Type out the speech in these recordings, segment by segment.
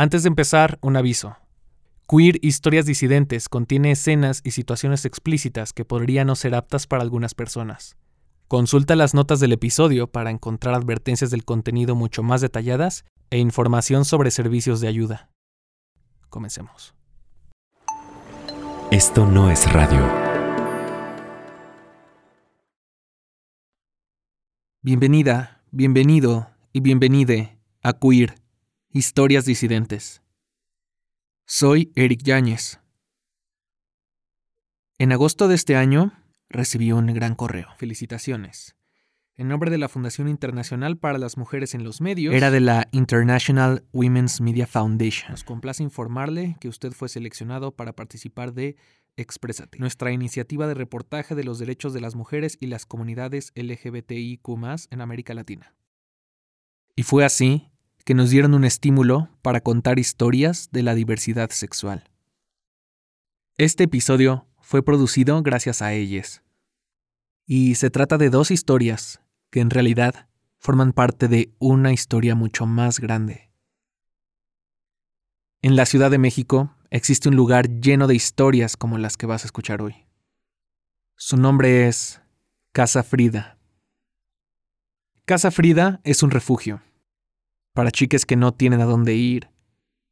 Antes de empezar, un aviso. Queer Historias Disidentes contiene escenas y situaciones explícitas que podrían no ser aptas para algunas personas. Consulta las notas del episodio para encontrar advertencias del contenido mucho más detalladas e información sobre servicios de ayuda. Comencemos. Esto no es radio. Bienvenida, bienvenido y bienvenide a Queer Historias Disidentes. Soy Eric Yáñez. En agosto de este año recibí un gran correo. Felicitaciones. En nombre de la Fundación Internacional para las Mujeres en los Medios, era de la International Women's Media Foundation. Nos complace informarle que usted fue seleccionado para participar de Exprésate, nuestra iniciativa de reportaje de los derechos de las mujeres y las comunidades LGBTIQ en América Latina. Y fue así que nos dieron un estímulo para contar historias de la diversidad sexual. Este episodio fue producido gracias a ellas. Y se trata de dos historias que en realidad forman parte de una historia mucho más grande. En la Ciudad de México existe un lugar lleno de historias como las que vas a escuchar hoy. Su nombre es Casa Frida. Casa Frida es un refugio para chicas que no tienen a dónde ir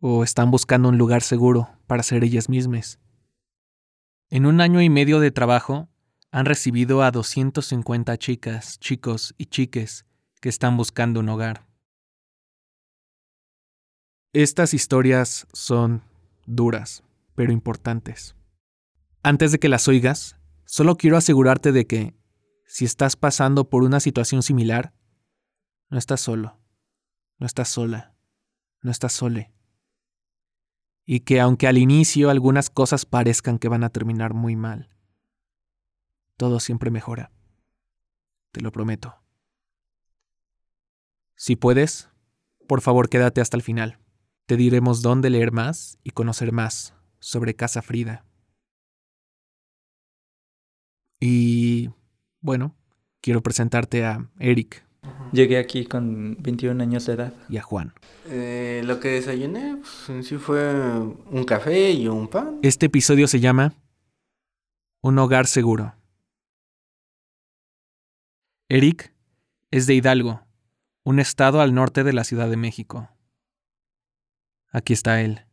o están buscando un lugar seguro para ser ellas mismas. En un año y medio de trabajo, han recibido a 250 chicas, chicos y chiques que están buscando un hogar. Estas historias son duras, pero importantes. Antes de que las oigas, solo quiero asegurarte de que, si estás pasando por una situación similar, no estás solo, no estás sola, no estás sole y que aunque al inicio algunas cosas parezcan que van a terminar muy mal, todo siempre mejora. Te lo prometo. Si puedes, por favor quédate hasta el final. Te diremos dónde leer más y conocer más sobre Casa Frida. Y bueno, quiero presentarte a Eric. Llegué aquí con 21 años de edad. Y a Juan. Eh, lo que desayuné pues, en sí fue un café y un pan. Este episodio se llama Un hogar seguro. Eric es de Hidalgo, un estado al norte de la Ciudad de México. Aquí está él.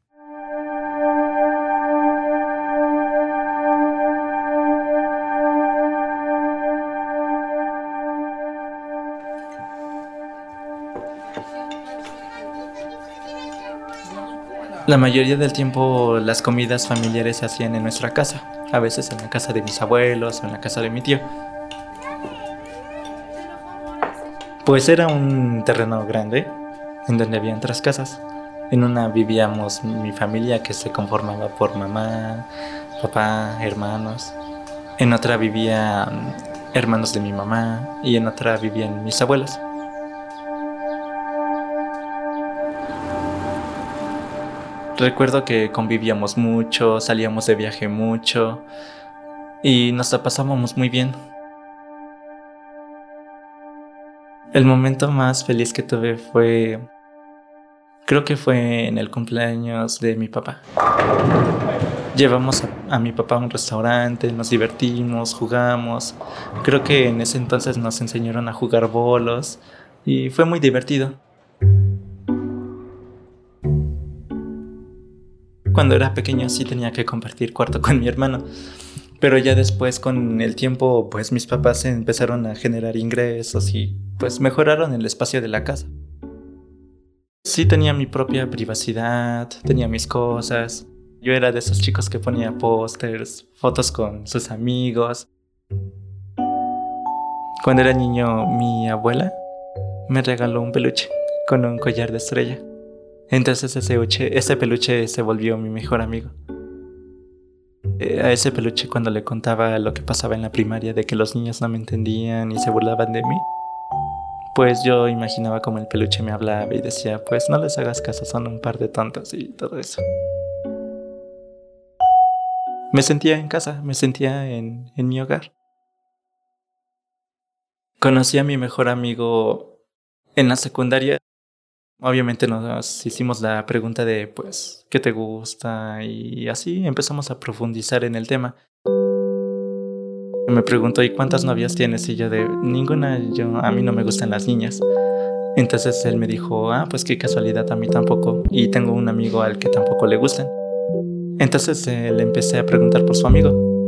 La mayoría del tiempo las comidas familiares se hacían en nuestra casa, a veces en la casa de mis abuelos o en la casa de mi tío. Pues era un terreno grande en donde había otras casas. En una vivíamos mi familia que se conformaba por mamá, papá, hermanos. En otra vivían hermanos de mi mamá y en otra vivían mis abuelos. Recuerdo que convivíamos mucho, salíamos de viaje mucho y nos la pasábamos muy bien. El momento más feliz que tuve fue, creo que fue en el cumpleaños de mi papá. Llevamos a, mi papá a un restaurante, nos divertimos, jugamos. Creo que en ese entonces nos enseñaron a jugar bolos y fue muy divertido. Cuando era pequeño sí tenía que compartir cuarto con mi hermano. Pero ya después con el tiempo pues mis papás empezaron a generar ingresos y pues mejoraron el espacio de la casa. Sí tenía mi propia privacidad, tenía mis cosas. Yo era de esos chicos que ponía pósters, fotos con sus amigos. Cuando era niño mi abuela me regaló un peluche con un collar de estrella. Entonces ese, peluche se volvió mi mejor amigo. Eh, a ese peluche cuando le contaba lo que pasaba en la primaria de que los niños no me entendían y se burlaban de mí, pues yo imaginaba como el peluche me hablaba y decía, pues no les hagas caso, son un par de tontos y todo eso. Me sentía en casa, me sentía en, en mi hogar. Conocí a mi mejor amigo en la secundaria Obviamente nos hicimos la pregunta de, pues, ¿qué te gusta? Y así empezamos a profundizar en el tema. Me preguntó, ¿y cuántas novias tienes? Y yo de, ninguna, yo, a mí no me gustan las niñas. Entonces él me dijo, ah, pues qué casualidad, a mí tampoco. Y tengo un amigo al que tampoco le gustan. Entonces eh, le empecé a preguntar por su amigo.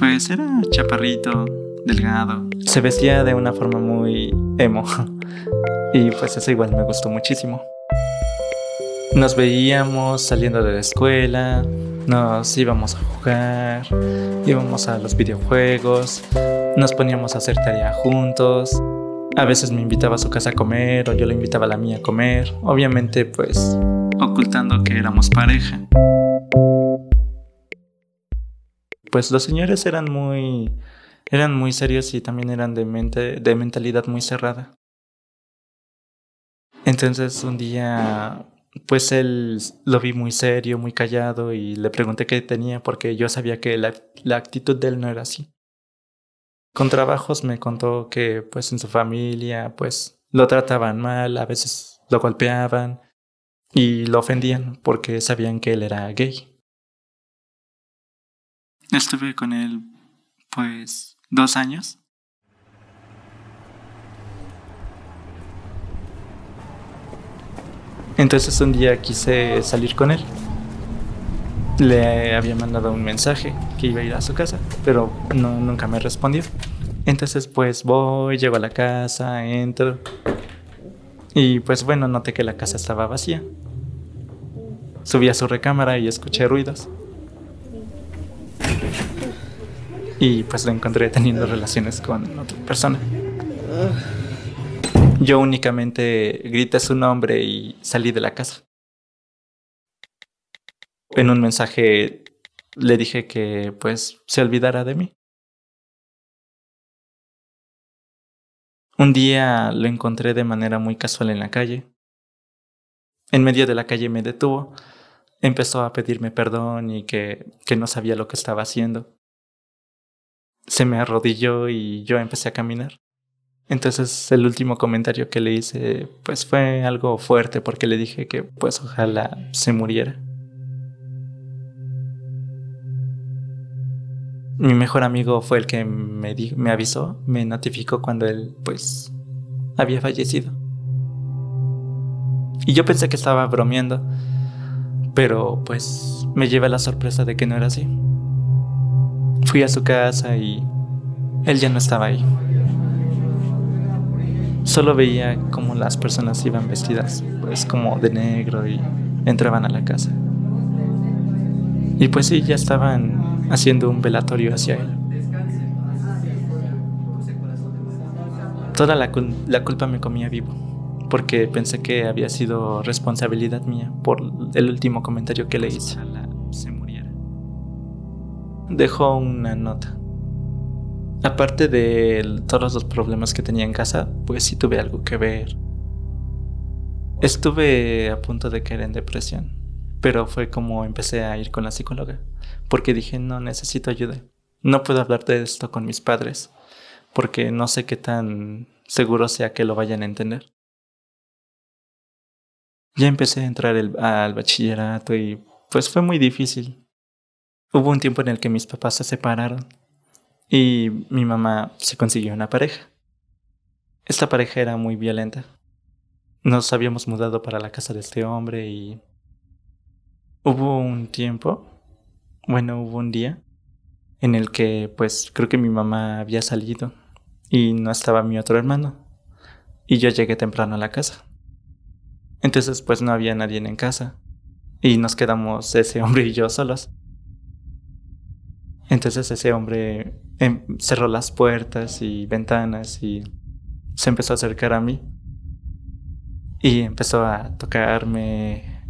Pues era chaparrito, delgado. Se vestía de una forma muy emo. Y pues eso igual me gustó muchísimo. Nos veíamos saliendo de la escuela, nos íbamos a jugar, íbamos a los videojuegos, nos poníamos a hacer tarea juntos. A veces me invitaba a su casa a comer o yo le invitaba a la mía a comer, obviamente pues ocultando que éramos pareja. Pues los señores eran muy eran muy serios y también eran de mente de mentalidad muy cerrada. Entonces un día, pues él lo vi muy serio, muy callado y le pregunté qué tenía porque yo sabía que la, la actitud de él no era así. Con trabajos me contó que pues en su familia pues lo trataban mal, a veces lo golpeaban y lo ofendían porque sabían que él era gay. Estuve con él pues dos años Entonces un día quise salir con él. Le había mandado un mensaje que iba a ir a su casa, pero no, nunca me respondió. Entonces pues voy, llego a la casa, entro. Y pues bueno, noté que la casa estaba vacía. Subí a su recámara y escuché ruidos. Y pues lo encontré teniendo relaciones con otra persona. Yo únicamente grité su nombre y salí de la casa. En un mensaje le dije que pues se olvidara de mí. Un día lo encontré de manera muy casual en la calle. En medio de la calle me detuvo. Empezó a pedirme perdón y que, que no sabía lo que estaba haciendo. Se me arrodilló y yo empecé a caminar. Entonces el último comentario que le hice pues fue algo fuerte porque le dije que pues ojalá se muriera. Mi mejor amigo fue el que me, me avisó, me notificó cuando él pues había fallecido. Y yo pensé que estaba bromeando, pero pues me llevé la sorpresa de que no era así. Fui a su casa y él ya no estaba ahí. Solo veía como las personas iban vestidas, pues como de negro y entraban a la casa. Y pues sí, ya estaban haciendo un velatorio hacia él. Toda la, la culpa me comía vivo, porque pensé que había sido responsabilidad mía por el último comentario que le hice. Dejó una nota Aparte de todos los problemas que tenía en casa, pues sí tuve algo que ver. Estuve a punto de caer en depresión, pero fue como empecé a ir con la psicóloga, porque dije, no, necesito ayuda. No puedo hablar de esto con mis padres, porque no sé qué tan seguro sea que lo vayan a entender. Ya empecé a entrar al bachillerato y pues fue muy difícil. Hubo un tiempo en el que mis papás se separaron y mi mamá se consiguió una pareja. Esta pareja era muy violenta. Nos habíamos mudado para la casa de este hombre y hubo un tiempo, bueno, hubo un día en el que pues creo que mi mamá había salido y no estaba mi otro hermano. Y yo llegué temprano a la casa. Entonces pues no había nadie en casa y nos quedamos ese hombre y yo solos. Entonces ese hombre em, cerró las puertas y ventanas y se empezó a acercar a mí. Y empezó a tocarme,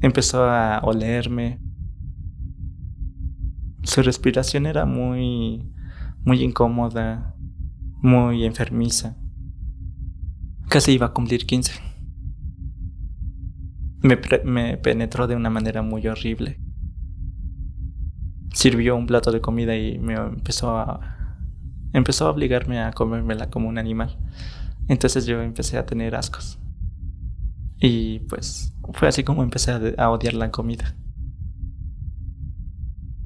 empezó a olerme. Su respiración era muy, muy incómoda, muy enfermiza. Casi iba a cumplir 15. Me, me penetró de una manera muy horrible sirvió un plato de comida y me empezó a empezó a obligarme a comérmela como un animal. Entonces yo empecé a tener ascos. Y pues fue así como empecé a, odiar la comida.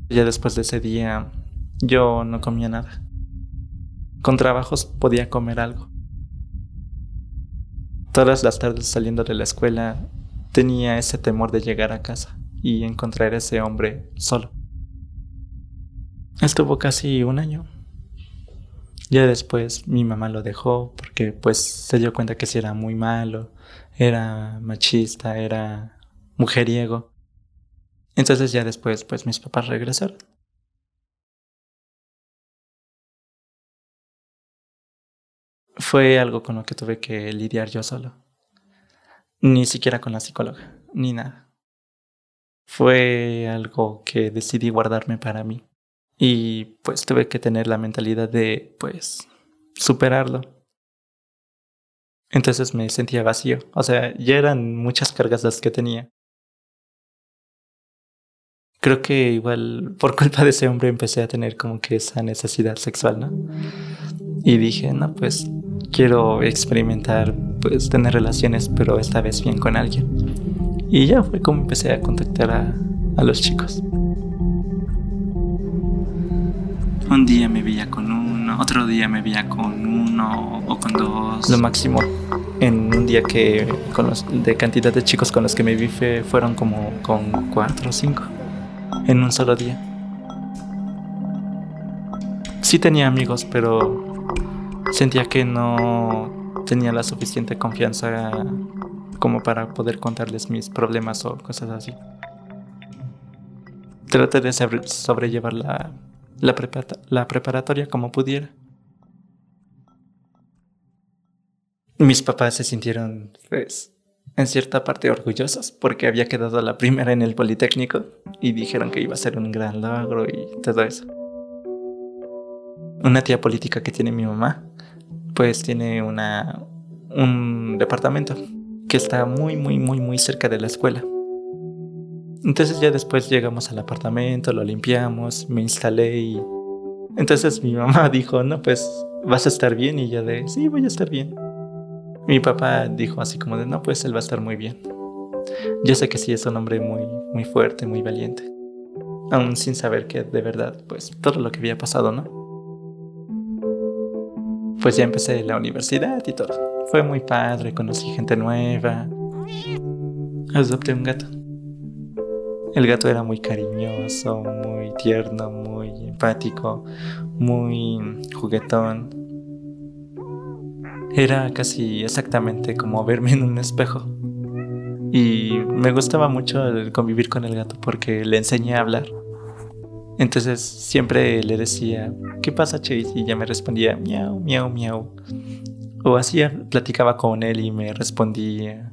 Ya después de ese día yo no comía nada. Con trabajos podía comer algo. Todas las tardes saliendo de la escuela tenía ese temor de llegar a casa y encontrar a ese hombre solo. Estuvo casi un año. Ya después mi mamá lo dejó porque pues se dio cuenta que si era muy malo, era machista, era mujeriego. Entonces ya después pues mis papás regresaron. Fue algo con lo que tuve que lidiar yo solo. Ni siquiera con la psicóloga, ni nada. Fue algo que decidí guardarme para mí. Y pues tuve que tener la mentalidad de, pues, superarlo. Entonces me sentía vacío. O sea, ya eran muchas cargas las que tenía. Creo que igual por culpa de ese hombre empecé a tener como que esa necesidad sexual, ¿no? Y dije, no, pues quiero experimentar, pues tener relaciones, pero esta vez bien con alguien. Y ya fue como empecé a contactar a, a los chicos. Un día me veía con uno, otro día me veía con uno o con dos. Lo máximo en un día que con los, de cantidad de chicos con los que me vi fueron como con cuatro o cinco en un solo día. Sí tenía amigos, pero sentía que no tenía la suficiente confianza como para poder contarles mis problemas o cosas así. Traté de sobrellevar la la, preparatoria como pudiera. Mis papás se sintieron, pues, en cierta parte orgullosos porque había quedado la primera en el Politécnico y dijeron que iba a ser un gran logro y todo eso. Una tía política que tiene mi mamá, pues tiene una, un departamento que está muy, muy, muy, muy cerca de la escuela. Entonces ya después llegamos al apartamento, lo limpiamos, me instalé y... Entonces mi mamá dijo, no, pues vas a estar bien y yo de, sí, voy a estar bien. Mi papá dijo así como de, no, pues él va a estar muy bien. Yo sé que sí es un hombre muy, muy fuerte, muy valiente. Aún sin saber que de verdad, pues todo lo que había pasado, ¿no? Pues ya empecé la universidad y todo. Fue muy padre, conocí gente nueva. Adopté un gato. El gato era muy cariñoso, muy tierno, muy empático, muy juguetón. Era casi exactamente como verme en un espejo. Y me gustaba mucho el convivir con el gato porque le enseñé a hablar. Entonces siempre le decía, ¿qué pasa Chase? Y ya me respondía, miau, miau, miau. O así platicaba con él y me respondía.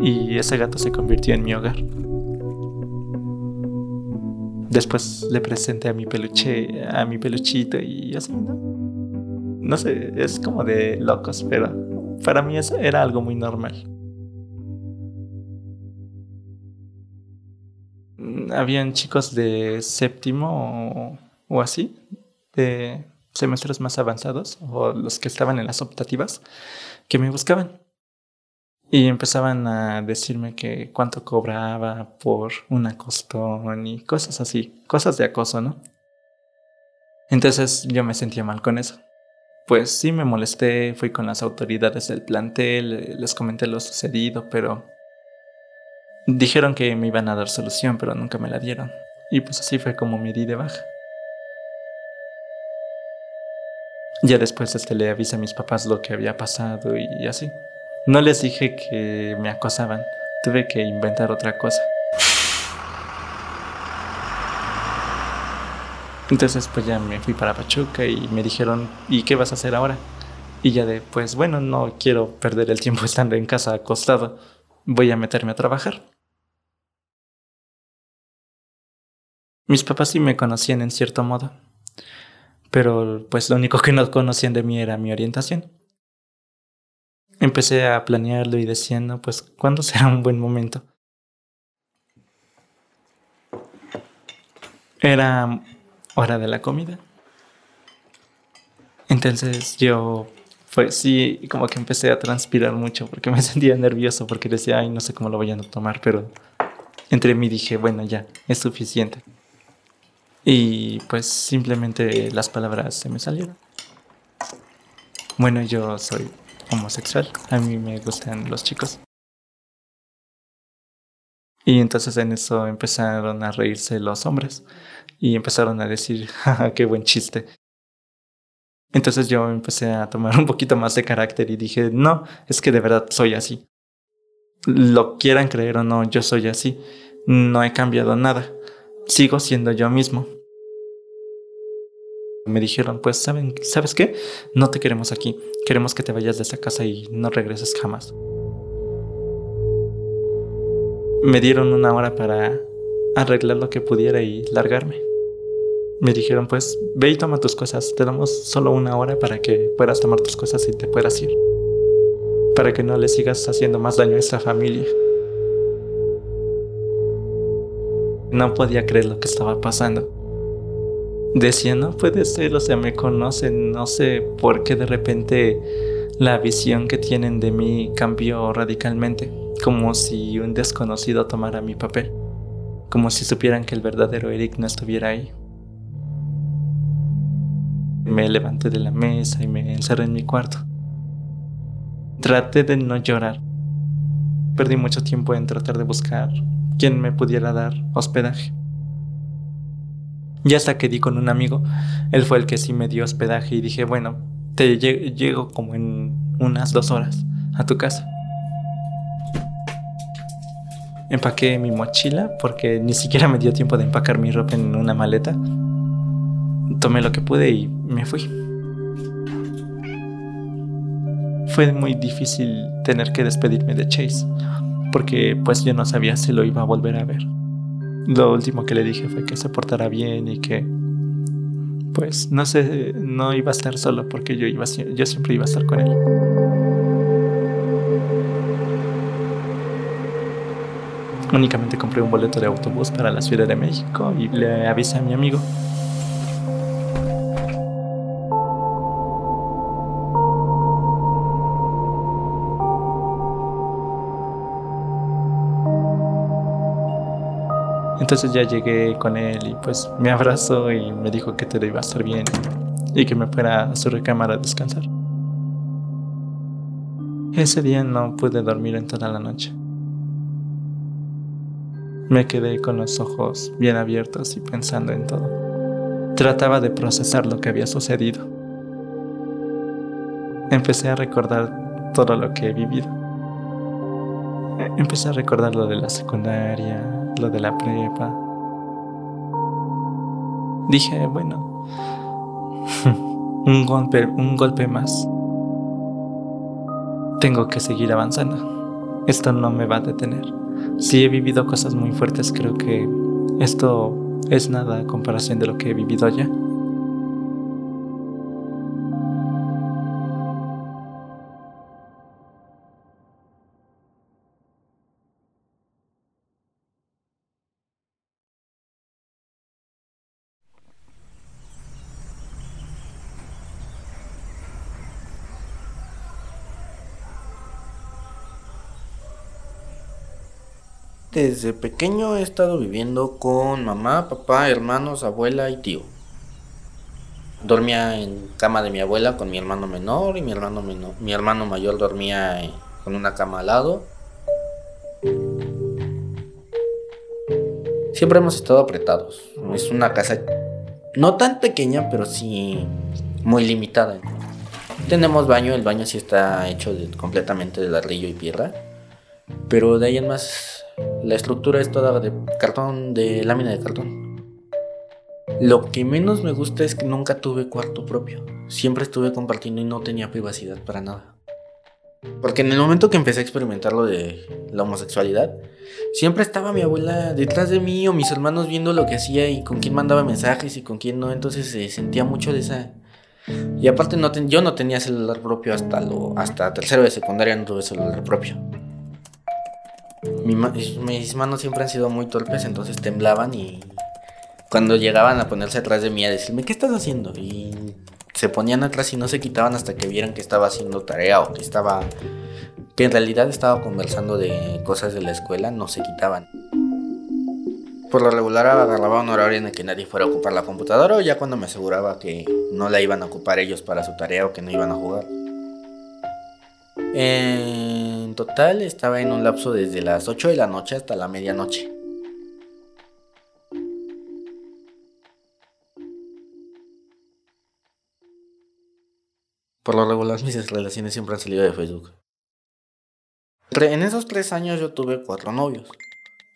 Y ese gato se convirtió en mi hogar. Después le presenté a mi peluche, a mi peluchito y así, ¿no? No sé, es como de locos, pero para mí eso era algo muy normal. Mm, habían chicos de séptimo o, o así, de semestres más avanzados, o los que estaban en las optativas, que me buscaban. Y empezaban a decirme que cuánto cobraba por una costón y cosas así, cosas de acoso, ¿no? Entonces yo me sentía mal con eso. Pues sí me molesté, fui con las autoridades del plantel, les comenté lo sucedido, pero dijeron que me iban a dar solución, pero nunca me la dieron. Y pues así fue como me di de baja. Ya después este, le avisé a mis papás lo que había pasado y así. No les dije que me acosaban. Tuve que inventar otra cosa. Entonces pues ya me fui para Pachuca y me dijeron, ¿y qué vas a hacer ahora? Y ya de, pues bueno, no quiero perder el tiempo estando en casa acostado. Voy a meterme a trabajar. Mis papás sí me conocían en cierto modo. Pero pues lo único que no conocían de mí era mi orientación empecé a planearlo y diciendo, pues, ¿cuándo será un buen momento? Era hora de la comida. Entonces yo Pues sí, como que empecé a transpirar mucho porque me sentía nervioso porque decía, ay, no sé cómo lo vayan a tomar, pero entre mí dije, bueno, ya, es suficiente. Y pues simplemente las palabras se me salieron. Bueno, yo soy homosexual, a mí me gustan los chicos. Y entonces en eso empezaron a reírse los hombres y empezaron a decir, jaja, qué buen chiste. Entonces yo empecé a tomar un poquito más de carácter y dije, no, es que de verdad soy así. Lo quieran creer o no, yo soy así. No he cambiado nada. Sigo siendo yo mismo. Me dijeron, pues, ¿saben, ¿sabes qué? No te queremos aquí. Queremos que te vayas de esta casa y no regreses jamás. Me dieron una hora para arreglar lo que pudiera y largarme. Me dijeron, pues ve y toma tus cosas. Te damos solo una hora para que puedas tomar tus cosas y te puedas ir. Para que no le sigas haciendo más daño a esta familia. No podía creer lo que estaba pasando. Decía, no puede ser, o sea, me conocen, no sé por qué de repente la visión que tienen de mí cambió radicalmente, como si un desconocido tomara mi papel, como si supieran que el verdadero Eric no estuviera ahí. Me levanté de la mesa y me encerré en mi cuarto. Traté de no llorar. Perdí mucho tiempo en tratar de buscar quien me pudiera dar hospedaje. Y hasta que di con un amigo, él fue el que sí me dio hospedaje y dije, bueno, te llego como en unas dos horas a tu casa. Empaqué mi mochila porque ni siquiera me dio tiempo de empacar mi ropa en una maleta tomé lo que pude y me fui. Fue muy difícil tener que despedirme de Chase, porque pues yo no sabía si lo iba a volver a ver. Lo último que le dije fue que se portara bien y que pues no sé, no iba a estar solo porque yo iba yo siempre iba a estar con él. Únicamente compré un boleto de autobús para la Ciudad de México y le avisé a mi amigo Entonces ya llegué con él y pues me abrazó y me dijo que todo iba a estar bien y que me fuera a su recámara a descansar. Ese día no pude dormir en toda la noche. Me quedé con los ojos bien abiertos y pensando en todo. Trataba de procesar lo que había sucedido. Empecé a recordar todo lo que he vivido. Empecé a recordar lo de la secundaria, lo de la prepa. Dije, bueno, un golpe, un golpe más. Tengo que seguir avanzando. Esto no me va a detener. Si he vivido cosas muy fuertes, creo que esto es nada a comparación de lo que he vivido ya. Desde pequeño he estado viviendo con mamá, papá, hermanos, abuela y tío. Dormía en cama de mi abuela con mi hermano menor y mi hermano, mi hermano mayor dormía con una cama al lado. Siempre hemos estado apretados. Es una casa no tan pequeña, pero sí muy limitada. Tenemos baño, el baño sí está hecho completamente de ladrillo y piedra. Pero de ahí en más la estructura es toda de cartón, de lámina de cartón. Lo que menos me gusta es que nunca tuve cuarto propio. Siempre estuve compartiendo y no tenía privacidad para nada. Porque en el momento que empecé a experimentar lo de la homosexualidad, siempre estaba mi abuela detrás de mí o mis hermanos viendo lo que hacía y con quién mandaba mensajes y con quién no. Entonces se sentía mucho de esa... Y aparte no yo no tenía celular propio hasta, lo, hasta tercero de secundaria, no tuve celular propio mis manos siempre han sido muy torpes, entonces temblaban y cuando llegaban a ponerse atrás de mí a decirme, ¿qué estás haciendo? Y se ponían atrás y no se quitaban hasta que vieran que estaba haciendo tarea o que estaba que en realidad estaba conversando de cosas de la escuela, no se quitaban. Por lo regular agarraba un horario en el que nadie fuera a ocupar la computadora o ya cuando me aseguraba que no la iban a ocupar ellos para su tarea o que no iban a jugar. En total estaba en un lapso desde las 8 de la noche hasta la medianoche. Por lo regular mis relaciones siempre han salido de Facebook. En esos tres años yo tuve cuatro novios.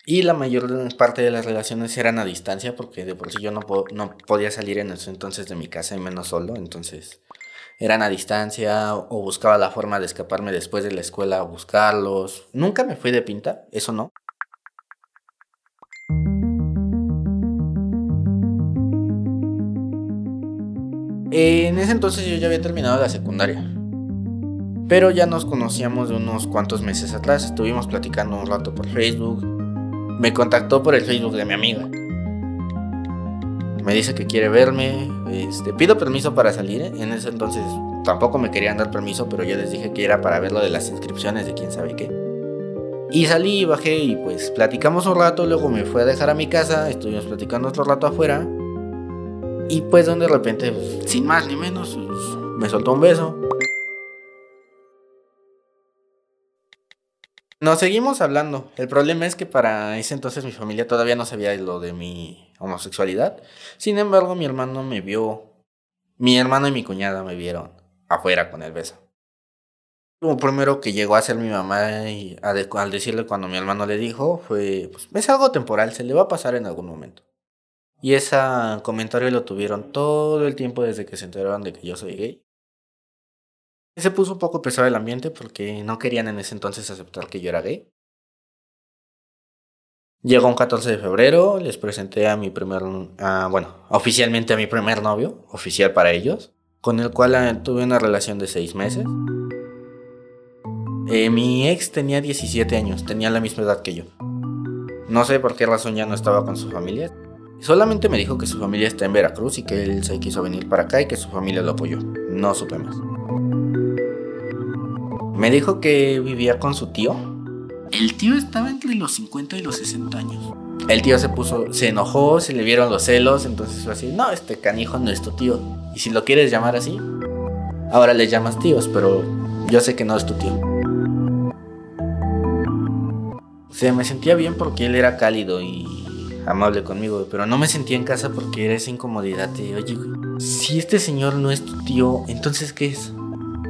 Y la mayor parte de las relaciones eran a distancia porque de por sí yo no, no podía salir en ese entonces de mi casa y menos solo. Entonces eran a distancia o buscaba la forma de escaparme después de la escuela a buscarlos. Nunca me fui de pinta, eso no. En ese entonces yo ya había terminado la secundaria. Pero ya nos conocíamos de unos cuantos meses atrás. Estuvimos platicando un rato por Facebook. Me contactó por el Facebook de mi amiga. Me dice que quiere verme. Este, pido permiso para salir. En ese entonces tampoco me querían dar permiso, pero yo les dije que era para ver lo de las inscripciones de quién sabe qué. Y salí bajé y pues platicamos un rato. Luego me fue a dejar a mi casa. Estuvimos platicando otro rato afuera. Y pues de repente, pues, sin más ni menos, pues, me soltó un beso. Nos seguimos hablando. El problema es que para ese entonces mi familia todavía no sabía lo de mi homosexualidad. Sin embargo, mi hermano me vio. Mi hermano y mi cuñada me vieron afuera con el beso. Lo primero que llegó a hacer mi mamá y al decirle cuando mi hermano le dijo fue, pues es algo temporal, se le va a pasar en algún momento. Y ese comentario lo tuvieron todo el tiempo desde que se enteraron de que yo soy gay. Se puso un poco pesado el ambiente porque no querían en ese entonces aceptar que yo era gay. Llegó un 14 de febrero, les presenté a mi primer, bueno, oficialmente a mi primer novio, oficial para ellos, con el cual ah, tuve una relación de seis meses. Eh, mi ex tenía 17 años, tenía la misma edad que yo. No sé por qué razón ya no estaba con su familia. Solamente me dijo que su familia está en Veracruz y que él se quiso venir para acá y que su familia lo apoyó. No supe más. Me dijo que vivía con su tío. El tío estaba entre los 50 y los 60 años. El tío se puso, se enojó, se le vieron los celos, entonces fue así, no, este canijo no es tu tío. Y si lo quieres llamar así, ahora le llamas tíos, pero yo sé que no es tu tío. Se me sentía bien porque él era cálido y amable conmigo, pero no me sentía en casa porque era esa incomodidad de, oye, si este señor no es tu tío, entonces ¿qué es?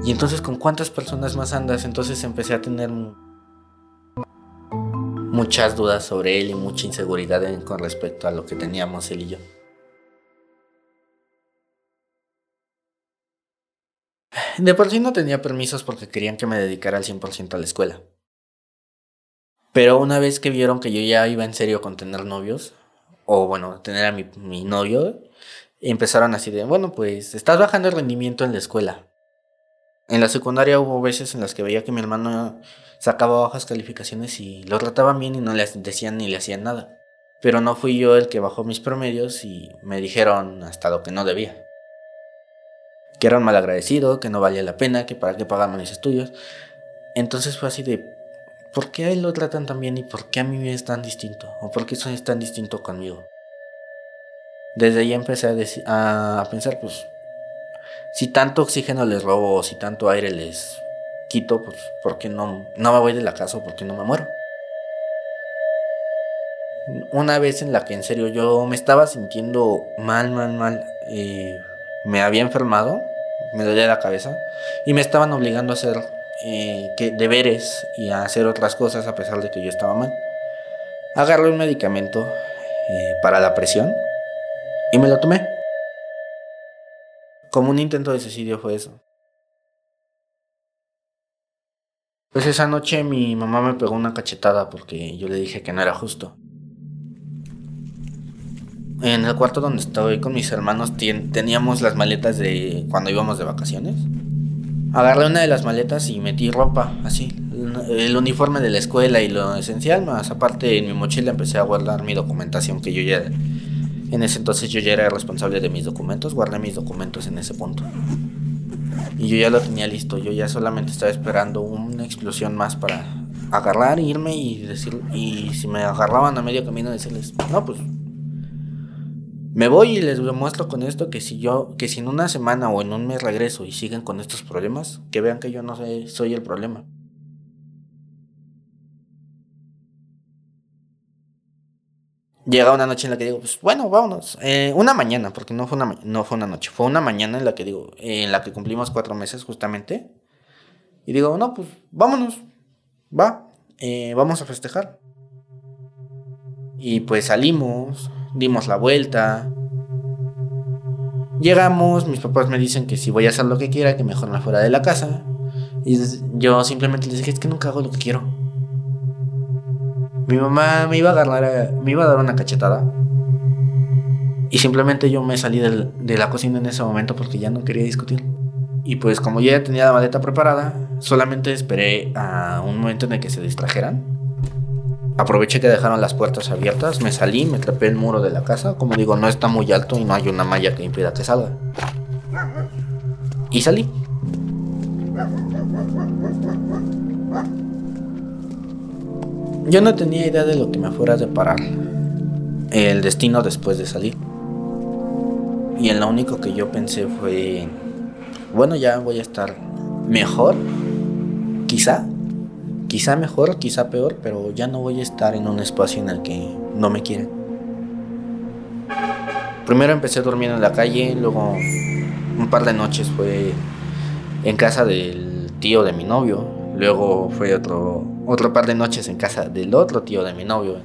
Y entonces con cuántas personas más andas, entonces empecé a tener muchas dudas sobre él y mucha inseguridad con respecto a lo que teníamos él y yo. De por sí no tenía permisos porque querían que me dedicara al 100% a la escuela. Pero una vez que vieron que yo ya iba en serio con tener novios, o bueno, tener a mi, mi novio, empezaron así de, bueno, pues estás bajando el rendimiento en la escuela. En la secundaria hubo veces en las que veía que mi hermano sacaba bajas calificaciones y lo trataban bien y no le decían ni le hacían nada. Pero no fui yo el que bajó mis promedios y me dijeron hasta lo que no debía. Que era un mal agradecido, que no valía la pena, que para qué pagaban mis estudios. Entonces fue así de, ¿por qué a él lo tratan tan bien y por qué a mí es tan distinto? ¿O por qué es tan distinto conmigo? Desde ahí empecé a, a pensar, pues, si tanto oxígeno les robo o si tanto aire les quito, pues, ¿por qué no, no me voy de la casa o por qué no me muero? Una vez en la que en serio yo me estaba sintiendo mal, mal, mal, eh, me había enfermado, me dolía la cabeza y me estaban obligando a hacer eh, que deberes y a hacer otras cosas a pesar de que yo estaba mal. Agarré un medicamento eh, para la presión y me lo tomé. Como un intento de suicidio fue eso. Pues esa noche mi mamá me pegó una cachetada porque yo le dije que no era justo. En el cuarto donde estaba con mis hermanos teníamos las maletas de cuando íbamos de vacaciones. Agarré una de las maletas y metí ropa, así, el uniforme de la escuela y lo esencial, más aparte en mi mochila empecé a guardar mi documentación que yo ya En ese entonces yo ya era responsable de mis documentos, guardé mis documentos en ese punto. Y yo ya lo tenía listo, yo ya solamente estaba esperando una explosión más para agarrar, irme y decir, y si me agarraban a medio camino decirles, no, pues me voy y les demuestro con esto que si yo, que si en una semana o en un mes regreso y siguen con estos problemas, que vean que yo no soy el problema. Llega una noche en la que digo, pues bueno, vámonos. Eh, una mañana, porque no fue una, no fue una noche, fue una mañana en la que digo, en la que cumplimos cuatro meses justamente. Y digo, no, pues vámonos, va, eh, vamos a festejar. Y pues salimos, dimos la vuelta. Llegamos, mis papás me dicen que si voy a hacer lo que quiera, que mejor me fuera de la casa. Y yo simplemente les dije, es que nunca hago lo que quiero. Mi mamá me iba a agarrar, me iba a dar una cachetada. Y simplemente yo me salí de la cocina en ese momento porque ya no quería discutir. Y pues como ya tenía la maleta preparada, solamente esperé a un momento en el que se distrajeran. Aproveché que dejaron las puertas abiertas, me salí, me trepé el muro de la casa. Como digo, no está muy alto y no hay una malla que impida que salga. Y salí. Yo no tenía idea de lo que me fuera a deparar el destino después de salir. Y en lo único que yo pensé fue, bueno, ya voy a estar mejor, quizá, quizá mejor, quizá peor, pero ya no voy a estar en un espacio en el que no me quieren. Primero empecé durmiendo en la calle, luego un par de noches fue en casa del tío de mi novio, luego fue otro otro par de noches en casa del otro tío de mi novio.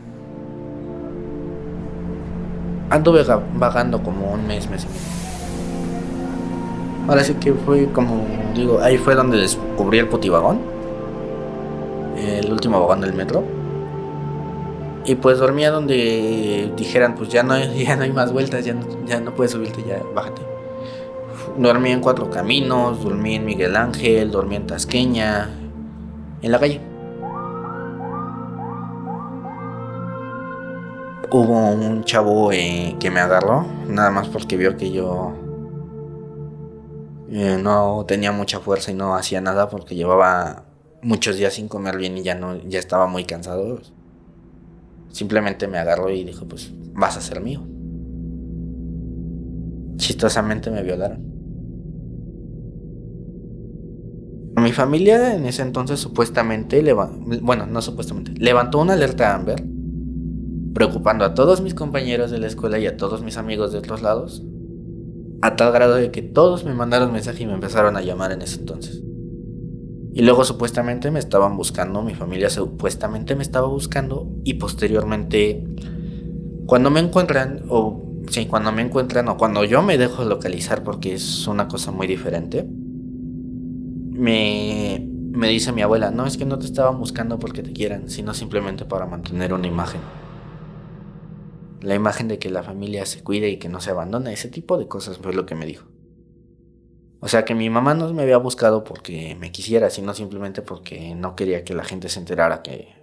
Anduve vagando como un mes, mes y medio. Ahora sí que fue como, digo, ahí fue donde descubrí el putivagón. El último vagón del metro. Y pues dormía donde dijeran, pues ya no, ya no hay más vueltas, ya no, ya no puedes subirte, ya bájate. Dormí en Cuatro Caminos, dormí en Miguel Ángel, dormí en Tasqueña, en la calle. Hubo un chavo eh, que me agarró, nada más porque vio que yo eh, no tenía mucha fuerza y no hacía nada porque llevaba muchos días sin comer bien y ya no ya estaba muy cansado. Simplemente me agarró y dijo, "Pues vas a ser mío." Chistosamente me violaron. Mi familia en ese entonces supuestamente, bueno, no supuestamente, levantó una alerta Amber preocupando a todos mis compañeros de la escuela y a todos mis amigos de otros lados, a tal grado de que todos me mandaron mensaje y me empezaron a llamar en ese entonces. Y luego supuestamente me estaban buscando, mi familia supuestamente me estaba buscando y posteriormente cuando me encuentran o sí, cuando me encuentran o cuando yo me dejo localizar porque es una cosa muy diferente, me, me dice mi abuela, no es que no te estaban buscando porque te quieran, sino simplemente para mantener una imagen la imagen de que la familia se cuide y que no se abandona, ese tipo de cosas fue lo que me dijo. O sea que mi mamá no me había buscado porque me quisiera, sino simplemente porque no quería que la gente se enterara que,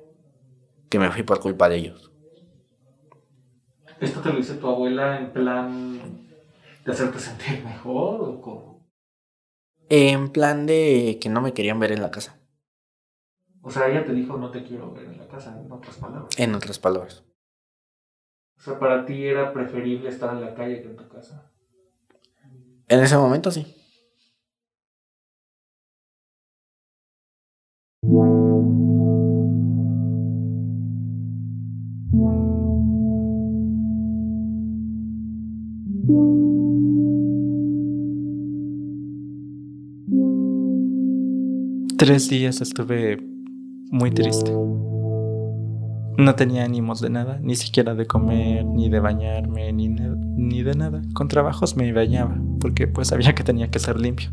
que me fui por culpa de ellos. ¿Esto te lo dice tu abuela en plan de hacerte sentir mejor o cómo? En plan de que no me querían ver en la casa. O sea, ella te dijo no te quiero ver en la casa, en otras palabras. En otras palabras. O sea, para ti era preferible estar en la calle que en tu casa. En ese momento sí. Tres días estuve muy triste. No tenía ánimos de nada, ni siquiera de comer, ni de bañarme, ni, ni de nada. Con trabajos me bañaba, porque pues sabía que tenía que ser limpio.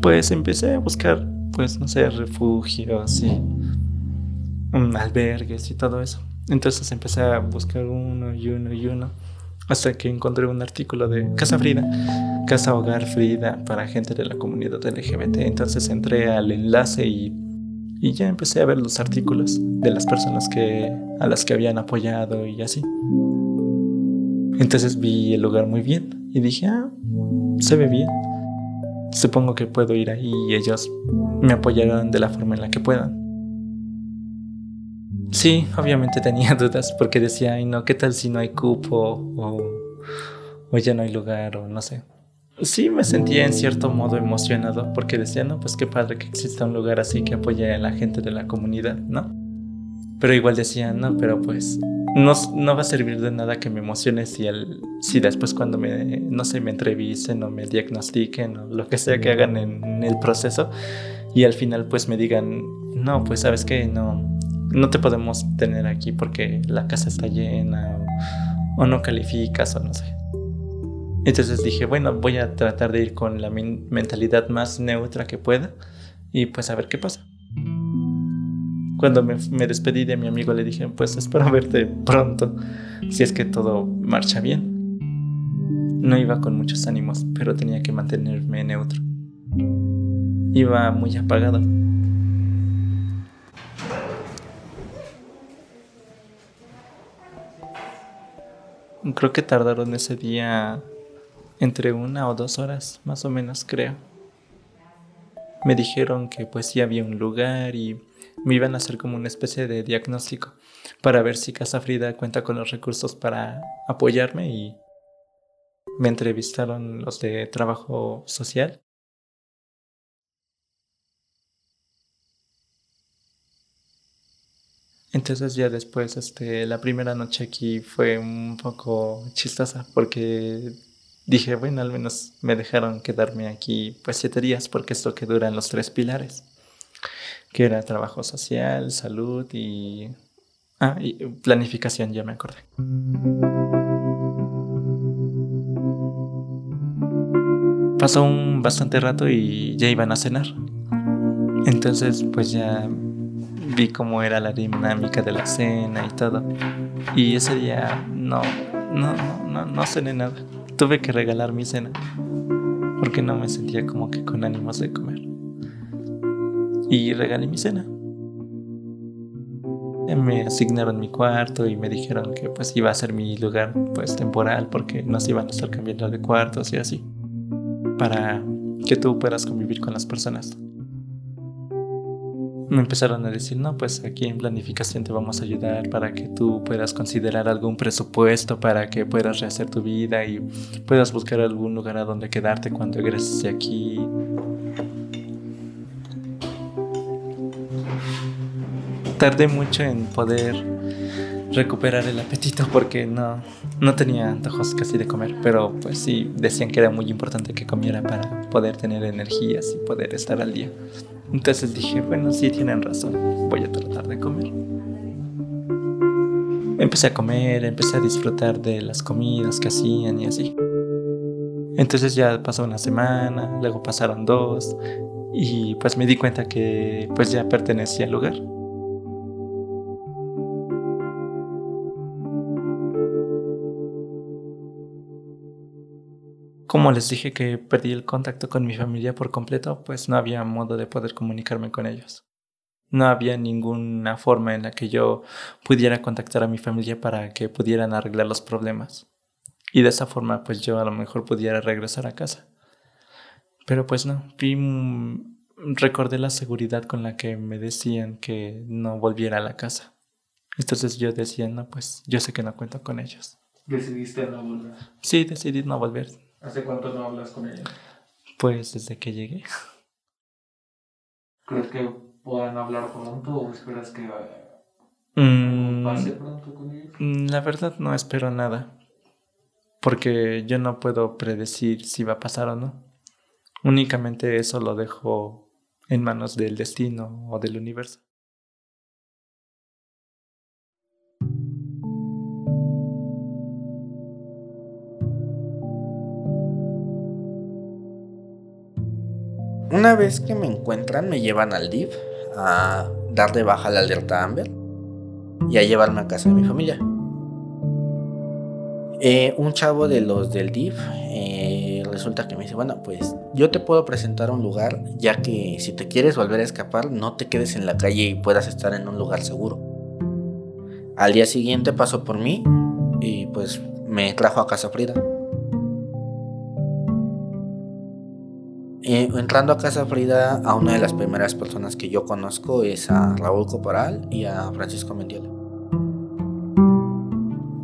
Pues empecé a buscar, pues no sé, refugios y albergues y todo eso. Entonces empecé a buscar uno y uno y uno, hasta que encontré un artículo de Casa Frida, Casa Hogar Frida para gente de la comunidad LGBT. Entonces entré al enlace y Y ya empecé a ver los artículos de las personas que, a las que habían apoyado y así. Entonces vi el lugar muy bien y dije, ah, se ve bien. Supongo que puedo ir ahí y ellos me apoyarán de la forma en la que puedan. Sí, obviamente tenía dudas porque decía, ay no, ¿qué tal si no hay cupo o, o ya no hay lugar o no sé? Sí, me sentía en cierto modo emocionado porque decía, no, pues qué padre que exista un lugar así que apoye a la gente de la comunidad, ¿no? Pero igual decía, no, pero pues no, no va a servir de nada que me emocione si, el, si después cuando me, no sé, me entrevisten o me diagnostiquen o lo que sea que hagan en el proceso y al final pues me digan, no, pues sabes que no, no te podemos tener aquí porque la casa está llena o, no calificas o no sé. Entonces dije, bueno, voy a tratar de ir con la mentalidad más neutra que pueda y pues a ver qué pasa. Cuando me, me, despedí de mi amigo le dije, pues espero verte pronto, si es que todo marcha bien. No iba con muchos ánimos, pero tenía que mantenerme neutro. Iba muy apagado. Creo que tardaron ese día entre una o dos horas, más o menos, creo. Me dijeron que pues sí había un lugar y me iban a hacer como una especie de diagnóstico para ver si Casa Frida cuenta con los recursos para apoyarme y me entrevistaron los de trabajo social Entonces ya después, este, la primera noche aquí fue un poco chistosa porque dije, bueno, al menos me dejaron quedarme aquí pues siete días porque es lo que duran los tres pilares, que era trabajo social, salud y, ah, y planificación, ya me acordé. Pasó un bastante rato y ya iban a cenar. Entonces pues ya vi cómo era la dinámica de la cena y todo. Y ese día no, no, no, no, cené nada. Tuve que regalar mi cena porque no me sentía como que con ánimos de comer. Y regalé mi cena. Me asignaron mi cuarto y me dijeron que pues iba a ser mi lugar pues temporal porque nos iban a estar cambiando de cuartos y así. Para que tú puedas convivir con las personas me empezaron a decir, no, pues aquí en planificación te vamos a ayudar para que tú puedas considerar algún presupuesto para que puedas rehacer tu vida y puedas buscar algún lugar a donde quedarte cuando egreses de aquí. Tardé mucho en poder recuperar el apetito porque no, no tenía antojos casi de comer, pero pues sí decían que era muy importante que comiera para poder tener energías y poder estar al día. Entonces dije, bueno, sí tienen razón, voy a tratar de comer. Empecé a comer, empecé a disfrutar de las comidas que hacían y así. Entonces ya pasó una semana, luego pasaron dos y pues me di cuenta que pues ya pertenecía al lugar. Como les dije que perdí el contacto con mi familia por completo, pues no había modo de poder comunicarme con ellos. No había ninguna forma en la que yo pudiera contactar a mi familia para que pudieran arreglar los problemas. Y de esa forma, pues yo a lo mejor pudiera regresar a casa. Pero pues no, vi, recordé la seguridad con la que me decían que no volviera a la casa. Entonces yo decía, no, pues yo sé que no cuento con ellos. ¿Decidiste no volver? Sí, decidí no volver. ¿Hace cuánto no hablas con ella? Pues desde que llegué. ¿Crees que puedan hablar pronto o esperas que mm, pase pronto con ella? Mm, la verdad no espero nada. Porque yo no puedo predecir si va a pasar o no. Únicamente eso lo dejo en manos del destino o del universo. Una vez que me encuentran, me llevan al DIF a dar de baja la alerta Amber y a llevarme a casa de mi familia. Eh, un chavo de los del DIF eh, resulta que me dice, bueno, pues yo te puedo presentar un lugar, ya que si te quieres volver a escapar, no te quedes en la calle y puedas estar en un lugar seguro. Al día siguiente pasó por mí y pues me trajo a Casa Frida. Eh, entrando a Casa Frida, a una de las primeras personas que yo conozco es a Raúl Coparal y a Francisco Mendiola.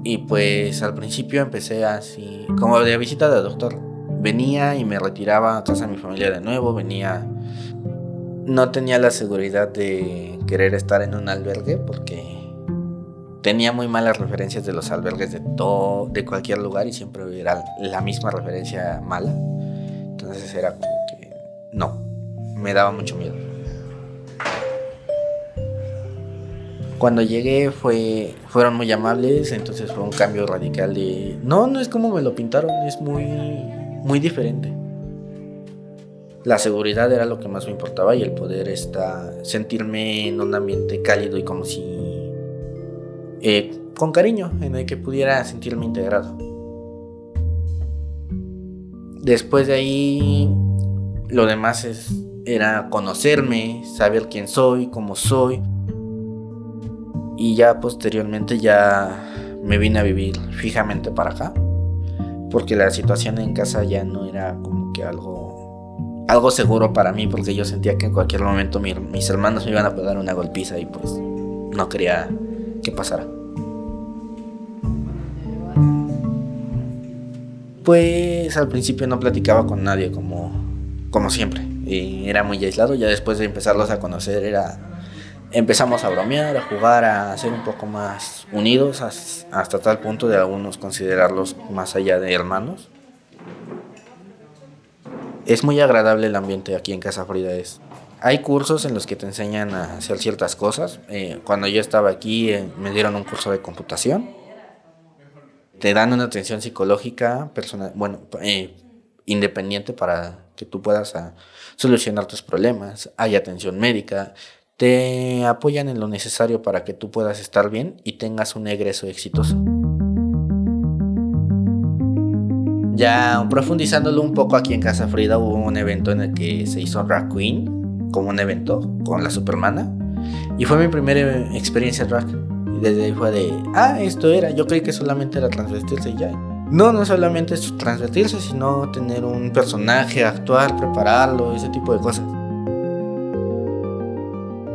Y pues al principio empecé así, como de visita de doctor. Venía y me retiraba a casa de mi familia de nuevo, venía... No tenía la seguridad de querer estar en un albergue porque tenía muy malas referencias de los albergues de todo, de cualquier lugar y siempre era la misma referencia mala. Entonces era como no, me daba mucho miedo. Cuando llegué fue, fueron muy amables, entonces fue un cambio radical de... No, no es como me lo pintaron, es muy, muy diferente. La seguridad era lo que más me importaba y el poder estar, sentirme en un ambiente cálido y como si... Eh, con cariño, en el que pudiera sentirme integrado. Después de ahí, lo demás es, era conocerme, saber quién soy, cómo soy y ya posteriormente ya me vine a vivir fijamente para acá. Porque la situación en casa ya no era como que algo, algo seguro para mí. Porque yo sentía que en cualquier momento mis hermanos me iban a pegar una golpiza y pues no quería que pasara. Pues al principio no platicaba con nadie como, como siempre. Y era muy aislado. Ya después de empezarlos a conocer era empezamos a bromear, a jugar, a ser un poco más unidos hasta tal punto de algunos considerarlos más allá de hermanos. Es muy agradable el ambiente aquí en Casa Frida. Es. Hay cursos en los que te enseñan a hacer ciertas cosas. Eh, cuando yo estaba aquí eh, me dieron un curso de computación. Te dan una atención psicológica, personal, bueno, eh, independiente para que tú puedas solucionar tus problemas. Hay atención médica, te apoyan en lo necesario para que tú puedas estar bien y tengas un egreso exitoso. Ya profundizándolo un poco aquí en Casa Frida hubo un evento en el que se hizo Drag Queen, como un evento con la Supermana, y fue mi primera experiencia drag. Y desde ahí fue de, ah, esto era, yo creí que solamente era transvestirse y ya. No, no solamente es transvestirse, sino tener un personaje, actuar, prepararlo, ese tipo de cosas.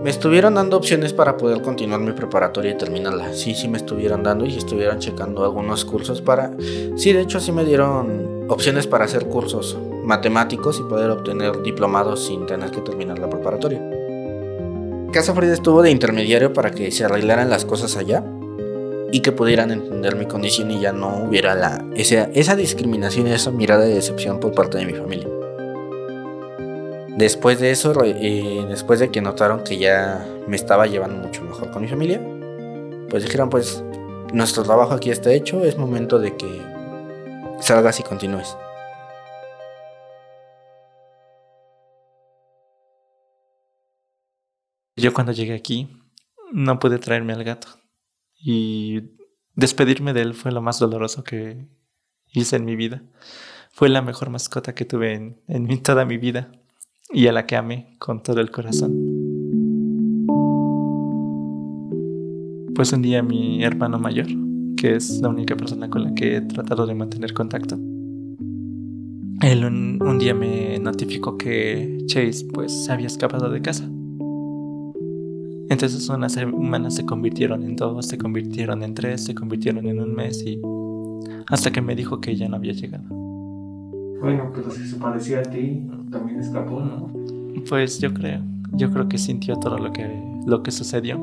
Me estuvieron dando opciones para poder continuar mi preparatoria y terminarla. Sí, sí me estuvieron dando y estuvieron checando algunos cursos para... Sí, de hecho sí me dieron opciones para hacer cursos matemáticos y poder obtener diplomados sin tener que terminar la preparatoria. Casa Frida estuvo de intermediario para que se arreglaran las cosas allá y que pudieran entender mi condición y ya no hubiera la, esa, esa discriminación y esa mirada de decepción por parte de mi familia. Después de eso, eh, después de que notaron que ya me estaba llevando mucho mejor con mi familia, pues dijeron, pues nuestro trabajo aquí está hecho, es momento de que salgas y continúes. Yo cuando llegué aquí no pude traerme al gato y despedirme de él fue lo más doloroso que hice en mi vida. Fue la mejor mascota que tuve en, en toda mi vida y a la que amé con todo el corazón. Pues un día mi hermano mayor, que es la única persona con la que he tratado de mantener contacto, él un, día me notificó que Chase pues se había escapado de casa. Entonces unas semanas se convirtieron en dos, se convirtieron en tres, se convirtieron en un mes y hasta que me dijo que ya no había llegado. Bueno, pero si se parecía a ti, también escapó, ¿no? Pues yo creo, yo creo que sintió todo lo que, lo que sucedió.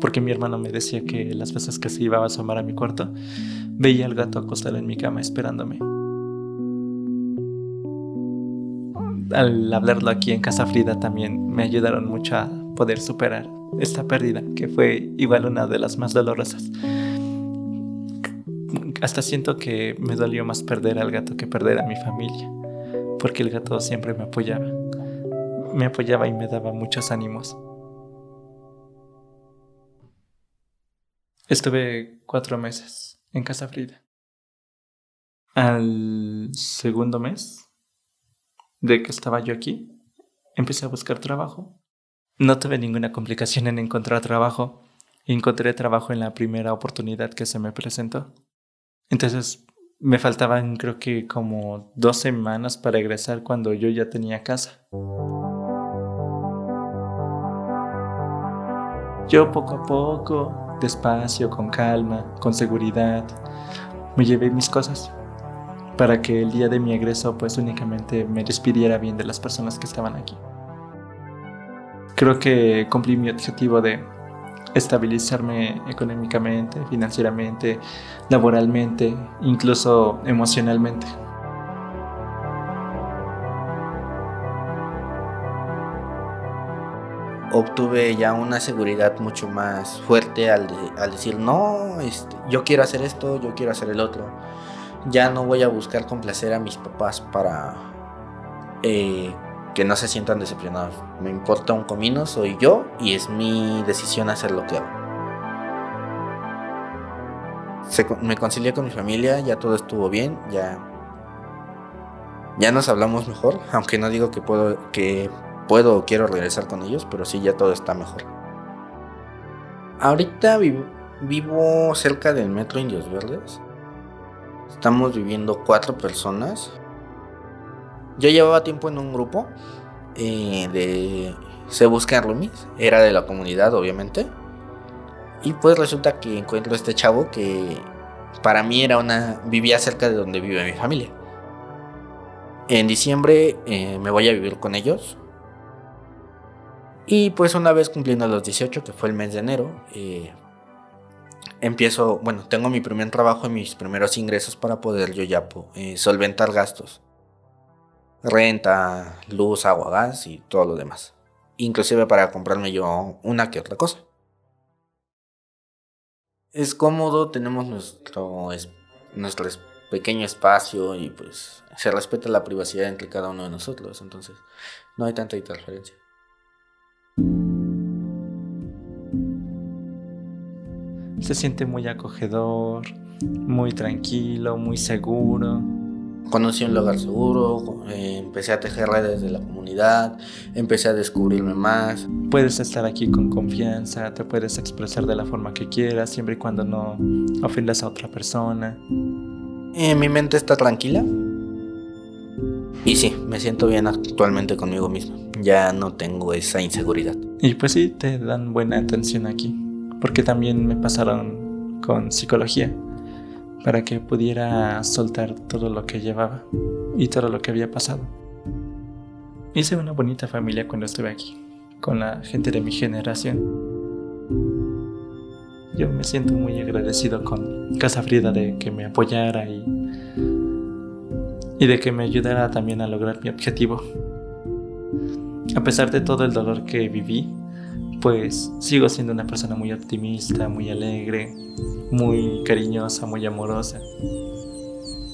Porque mi hermano me decía que las veces que se iba a asomar a mi cuarto, veía al gato acostado en mi cama esperándome. Al hablarlo aquí en Casa Frida también me ayudaron mucho a poder superar esta pérdida, que fue igual una de las más dolorosas hasta siento que me dolió más perder al gato que perder a mi familia, porque el gato siempre me apoyaba, me apoyaba y me daba muchos ánimos. Estuve cuatro meses en Casa Frida. Al segundo mes de que estaba yo aquí, empecé a buscar trabajo. No tuve ninguna complicación en encontrar trabajo. Encontré trabajo en la primera oportunidad que se me presentó. Entonces me faltaban creo que como dos semanas para egresar cuando yo ya tenía casa. Yo poco a poco, despacio, con calma, con seguridad, me llevé mis cosas para que el día de mi egreso pues únicamente me despidiera bien de las personas que estaban aquí. Creo que cumplí mi objetivo de estabilizarme económicamente, financieramente, laboralmente, incluso emocionalmente. Obtuve ya una seguridad mucho más fuerte al, decir, no, este, yo quiero hacer esto, yo quiero hacer el otro. Ya no voy a buscar complacer a mis papás para eh, que no se sientan decepcionados. Me importa un comino, soy yo y es mi decisión hacer lo que hago. me concilié con mi familia, ya todo estuvo bien, ya ya nos hablamos mejor, aunque no digo que puedo que puedo o quiero regresar con ellos, pero sí ya todo está mejor. Ahorita vivo, vivo cerca del metro Indios Verdes. Estamos viviendo cuatro personas. Yo llevaba tiempo en un grupo eh, de Se Buscan Roomies, era de la comunidad obviamente. Y pues resulta que encuentro este chavo que para mí era una. vivía cerca de donde vive mi familia. En diciembre eh, me voy a vivir con ellos. Y pues una vez cumpliendo los 18, que fue el mes de enero, eh, empiezo, bueno, tengo mi primer trabajo y mis primeros ingresos para poder yo ya solventar gastos renta, luz, agua, gas y todo lo demás. Inclusive para comprarme yo una que otra cosa. Es cómodo, tenemos nuestro, nuestro pequeño espacio y pues se respeta la privacidad entre cada uno de nosotros, entonces no hay tanta interferencia. Se siente muy acogedor, muy tranquilo, muy seguro conocí un lugar seguro, eh, empecé a tejer redes de la comunidad, empecé a descubrirme más. Puedes estar aquí con confianza, te puedes expresar de la forma que quieras, siempre y cuando no ofendas a otra persona. Eh, mi mente está tranquila. Y sí, me siento bien actualmente conmigo mismo. Ya no tengo esa inseguridad. Y pues sí, te dan buena atención aquí. Porque también me pasaron con psicología para que pudiera soltar todo lo que llevaba y todo lo que había pasado. Hice una bonita familia cuando estuve aquí, con la gente de mi generación. Yo me siento muy agradecido con Casa Frida de que me apoyara y, y de que me ayudara también a lograr mi objetivo. A pesar de todo el dolor que viví, pues sigo siendo una persona muy optimista, muy alegre, muy cariñosa, muy amorosa.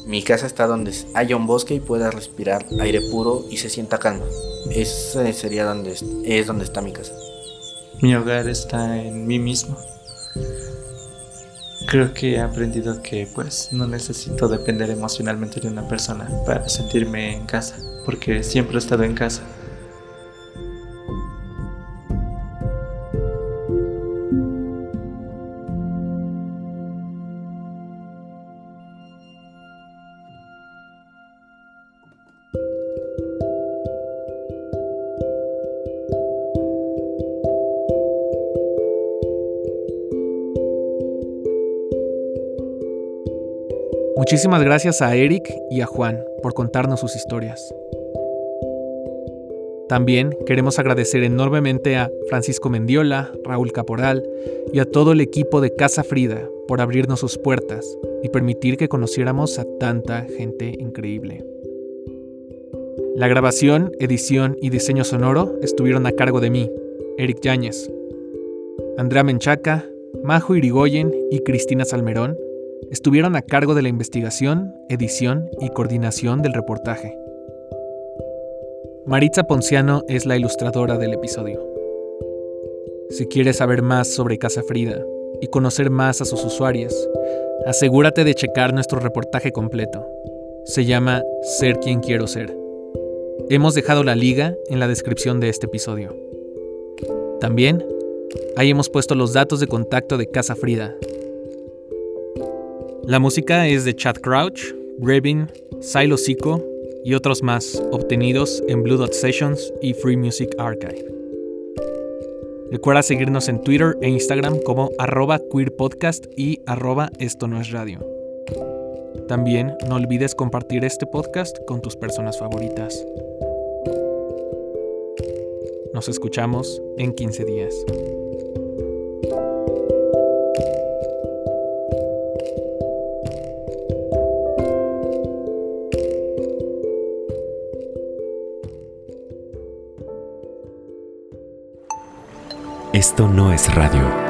Mi casa está donde haya un bosque y pueda respirar aire puro y se sienta calma. Ese sería donde es donde está mi casa. Mi hogar está en mí mismo. Creo que he aprendido que pues no necesito depender emocionalmente de una persona para sentirme en casa, porque siempre he estado en casa. Muchísimas gracias a Eric y a Juan por contarnos sus historias. También queremos agradecer enormemente a Francisco Mendiola, Raúl Caporal y a todo el equipo de Casa Frida por abrirnos sus puertas y permitir que conociéramos a tanta gente increíble. La grabación, edición y diseño sonoro estuvieron a cargo de mí, Eric Yáñez. Andrea Menchaca, Majo Irigoyen y Cristina Salmerón estuvieron a cargo de la investigación, edición y coordinación del reportaje. Maritza Ponciano es la ilustradora del episodio. Si quieres saber más sobre Casa Frida y conocer más a sus usuarios, asegúrate de checar nuestro reportaje completo. Se llama Ser quien quiero ser. Hemos dejado la liga en la descripción de este episodio. También ahí hemos puesto los datos de contacto de Casa Frida. La música es de Chad Crouch, Grevin, Silo Zico y otros más obtenidos en Blue Dot Sessions y Free Music Archive. Recuerda seguirnos en Twitter e Instagram como arroba queerpodcast y arroba esto no es radio. También no olvides compartir este podcast con tus personas favoritas. Nos escuchamos en 15 días. Esto no es radio.